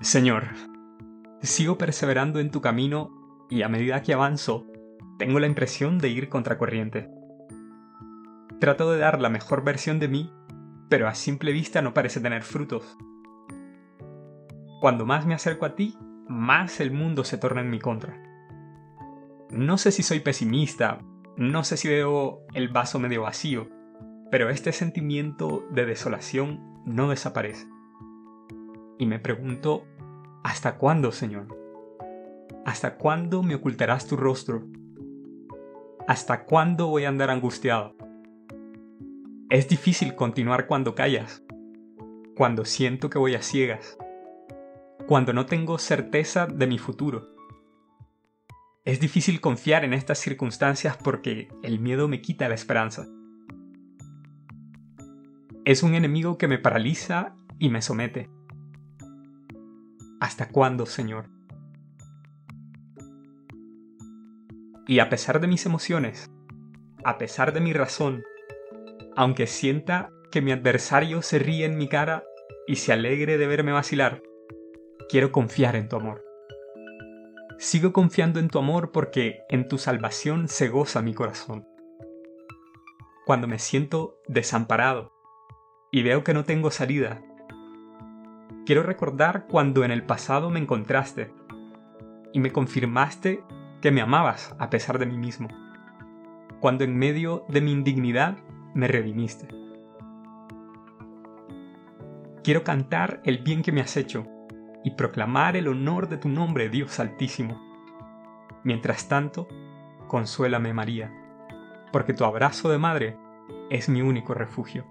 Señor, sigo perseverando en tu camino y a medida que avanzo, tengo la impresión de ir contracorriente. Trato de dar la mejor versión de mí, pero a simple vista no parece tener frutos. Cuando más me acerco a ti, más el mundo se torna en mi contra. No sé si soy pesimista, no sé si veo el vaso medio vacío, pero este sentimiento de desolación no desaparece. Y me pregunto, ¿hasta cuándo, Señor? ¿Hasta cuándo me ocultarás tu rostro? ¿Hasta cuándo voy a andar angustiado? Es difícil continuar cuando callas, cuando siento que voy a ciegas, cuando no tengo certeza de mi futuro. Es difícil confiar en estas circunstancias porque el miedo me quita la esperanza. Es un enemigo que me paraliza y me somete. ¿Hasta cuándo, Señor? Y a pesar de mis emociones, a pesar de mi razón, aunque sienta que mi adversario se ríe en mi cara y se alegre de verme vacilar, quiero confiar en tu amor. Sigo confiando en tu amor porque en tu salvación se goza mi corazón. Cuando me siento desamparado y veo que no tengo salida, quiero recordar cuando en el pasado me encontraste y me confirmaste que me amabas a pesar de mí mismo, cuando en medio de mi indignidad me redimiste. Quiero cantar el bien que me has hecho y proclamar el honor de tu nombre, Dios Altísimo. Mientras tanto, consuélame María, porque tu abrazo de madre es mi único refugio.